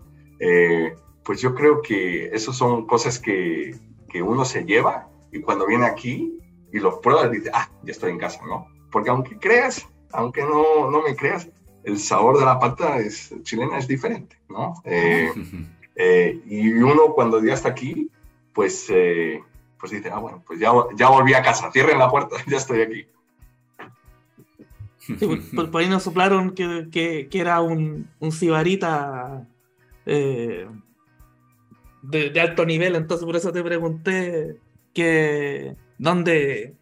pues yo creo que eso son cosas que, que uno se lleva y cuando viene aquí y los pruebas y dices, ah, ya estoy en casa, ¿no? Porque aunque creas, aunque no, no me creas, el sabor de la pata es, chilena es diferente, ¿no? Eh, eh, y uno cuando ya está aquí, pues, eh, pues dice, ah, bueno, pues ya, ya volví a casa, cierren la puerta, [laughs] ya estoy aquí. Sí, por, ahí nos soplaron que, que, era un, un cibarita de, de, alto nivel, entonces por eso te pregunté que donde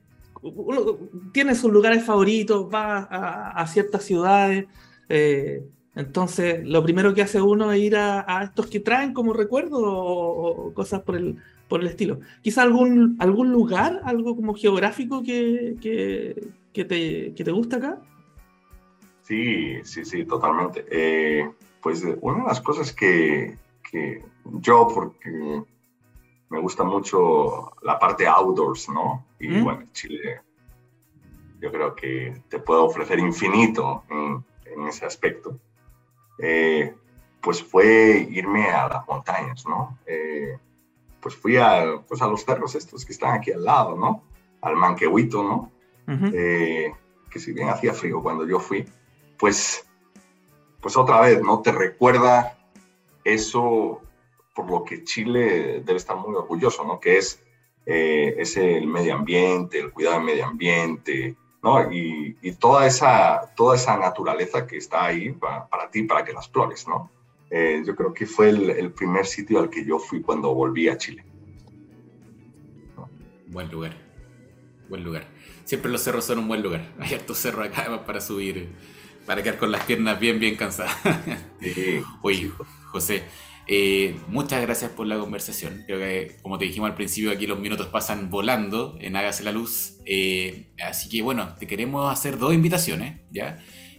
uno tiene sus lugares favoritos, va a, ciertas ciudades. Eh, entonces, lo primero que hace uno es ir a, estos que traen como recuerdo o, cosas por el, por el estilo. Quizá algún, algún lugar, algo como geográfico que, que, te, que te gusta acá. Sí, sí, sí, totalmente. Eh, pues una de las cosas que, que yo, porque me gusta mucho la parte outdoors, ¿no? Y mm. bueno, Chile yo creo que te puede ofrecer infinito en, ese aspecto. Eh, pues fue irme a las montañas, ¿no? Eh, pues fui a, pues a los cerros estos que están aquí al lado, ¿no? Al Manquehuito, ¿no? Eh, que si bien hacía frío cuando yo fui, pues, pues otra vez, ¿no? Te recuerda eso por lo que Chile debe estar muy orgulloso, ¿no? Que es, eh, es el medio ambiente, el cuidado del medio ambiente, ¿no? Y, y toda, esa, toda esa naturaleza que está ahí para, para ti, para que la explores, ¿no? Eh, yo creo que fue el, el, primer sitio al que yo fui cuando volví a Chile. Buen lugar, buen lugar. siempre los cerros son un buen lugar. [laughs] Hay hartos cerros acá [laughs] para subir, para quedar con las piernas bien, bien cansadas. Sí, [laughs] Oye, José, eh, muchas gracias por la conversación. Creo que, como te dijimos al principio, aquí los minutos pasan volando en Hágase la Luz. Eh, así que, bueno, te queremos hacer dos invitaciones, ¿ya?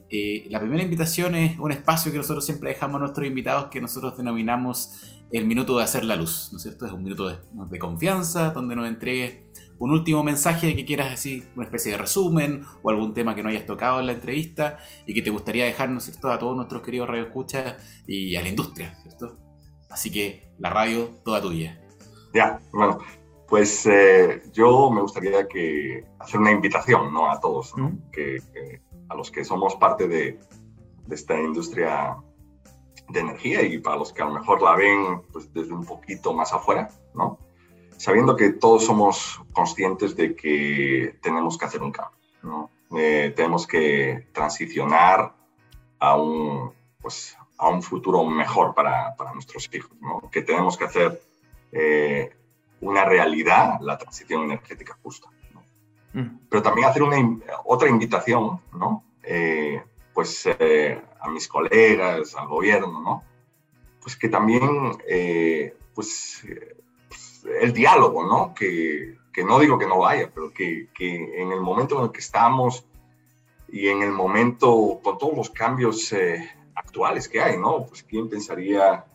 Eh, la primera invitación es un espacio que nosotros siempre dejamos a nuestros invitados que nosotros denominamos el minuto de hacer la luz, ¿no es cierto? Es un minuto de, confianza donde nos entregues un último mensaje que quieras decir, una especie de resumen o algún tema que no hayas tocado en la entrevista y que te gustaría dejar, ¿no es cierto?, a todos nuestros queridos radioescuchas y a la industria, ¿cierto? Así que la radio, toda tuya. Ya, bueno, pues eh, yo me gustaría que hacer una invitación ¿no? a todos, ¿no? que a los que somos parte de, esta industria de energía y para los que a lo mejor la ven pues, desde un poquito más afuera, ¿no? Sabiendo que todos somos conscientes de que tenemos que hacer un cambio, ¿no? Eh, tenemos que transicionar a un, pues, a un futuro mejor para, para nuestros hijos, ¿no? Que tenemos que hacer eh, una realidad la transición energética justa. Mm. Pero también hacer una, otra invitación, ¿no? Eh, pues eh, a mis colegas, al gobierno, ¿no? Pues que también, eh, pues, el diálogo, ¿no? Que, que, no digo que no vaya, pero que, que, en el momento en el que estamos y en el momento, con todos los cambios actuales que hay, ¿no? Pues quién pensaría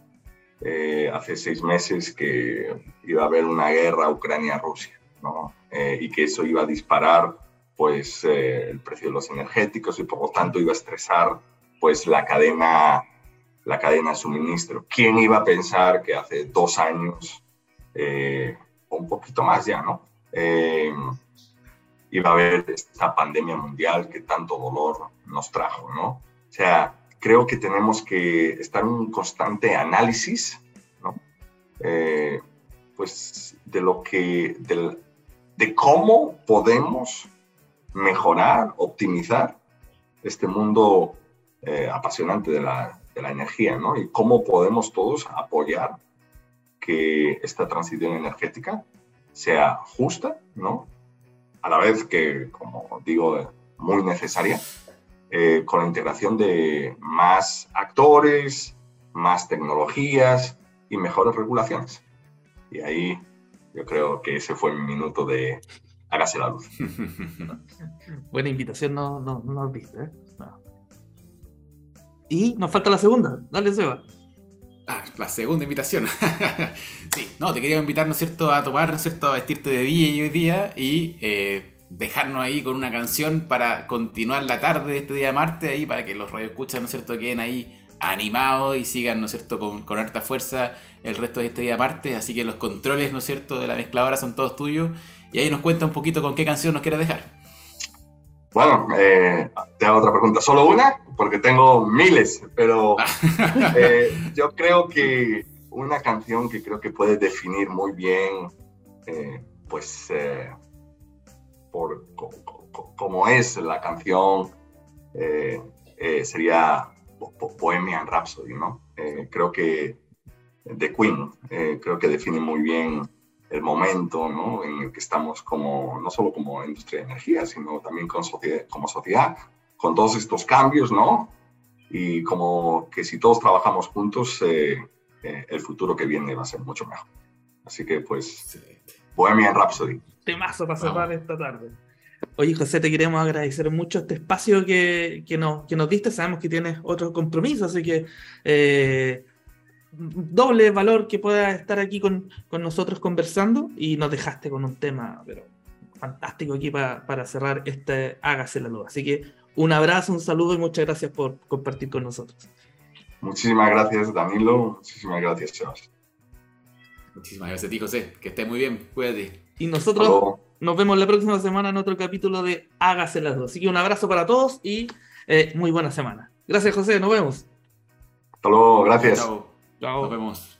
hace seis meses que iba a haber una guerra Ucrania-Rusia, ¿no? Eh, y que eso iba a disparar pues eh, el precio de los energéticos y por lo tanto iba a estresar pues la cadena la cadena de suministro. ¿Quién iba a pensar que hace dos años eh, o un poquito más ya, ¿no? iba a haber esta pandemia mundial que tanto dolor nos trajo, ¿no? O sea, creo que tenemos que estar en un constante análisis, ¿no? pues de lo que, del, de cómo podemos mejorar, optimizar este mundo eh, apasionante de la, de la, energía, ¿no? Y cómo podemos todos apoyar que esta transición energética sea justa, ¿no? A la vez que, como digo, muy necesaria, eh, con la integración de más actores, más tecnologías y mejores regulaciones. Y ahí yo creo que ese fue mi minuto de hágase la luz. [laughs] Buena invitación, no, no, no viste, ¿eh? Y nos falta la segunda. Dale, Seba. Ah, la segunda invitación. [laughs] sí, no, te quería invitar, ¿no es cierto?, a tomar, ¿no es cierto?, a vestirte de día y hoy día y eh, dejarnos ahí con una canción para continuar la tarde de este día de martes ahí, para que los radioescuchas, ¿no es cierto?, queden ahí animados y sigan, ¿no es cierto?, con, con harta fuerza el resto de este día aparte, así que los controles, ¿no es cierto?, de la mezcladora son todos tuyos, y ahí nos cuenta un poquito con qué canción nos quieres dejar. Bueno, eh, te hago otra pregunta, ¿solo una? Porque tengo miles, pero [laughs] eh, yo creo que una canción que creo que puede definir muy bien, eh, pues, por cómo es la canción, sería Bohemian Rhapsody, ¿no? creo que de Queen. Eh, creo que define muy bien el momento ¿no? en el que estamos como, no solo como industria de energía, sino también con como sociedad, con todos estos cambios, ¿no? Y como que si todos trabajamos juntos, eh, eh, el futuro que viene va a ser mucho mejor. Así que pues, Bohemian Rhapsody. Temazo para cerrar esta tarde. Oye, José, te queremos agradecer mucho este espacio que, que, nos, que nos diste. Sabemos que tienes otro compromiso, así que doble valor que pueda estar aquí con, nosotros conversando y nos dejaste con un tema pero fantástico aquí para, cerrar este Hágase la luz. Así que un abrazo, un saludo y muchas gracias por compartir con nosotros. Muchísimas gracias, Danilo. Muchísimas gracias, Chavas. Muchísimas gracias a ti, José. Que estés muy bien. Cuídate. Y nosotros nos vemos la próxima semana en otro capítulo de Hágase las dos. Así que un abrazo para todos y eh, muy buena semana. Gracias, José. Nos vemos. Hasta luego. Gracias. Chao. Nos vemos.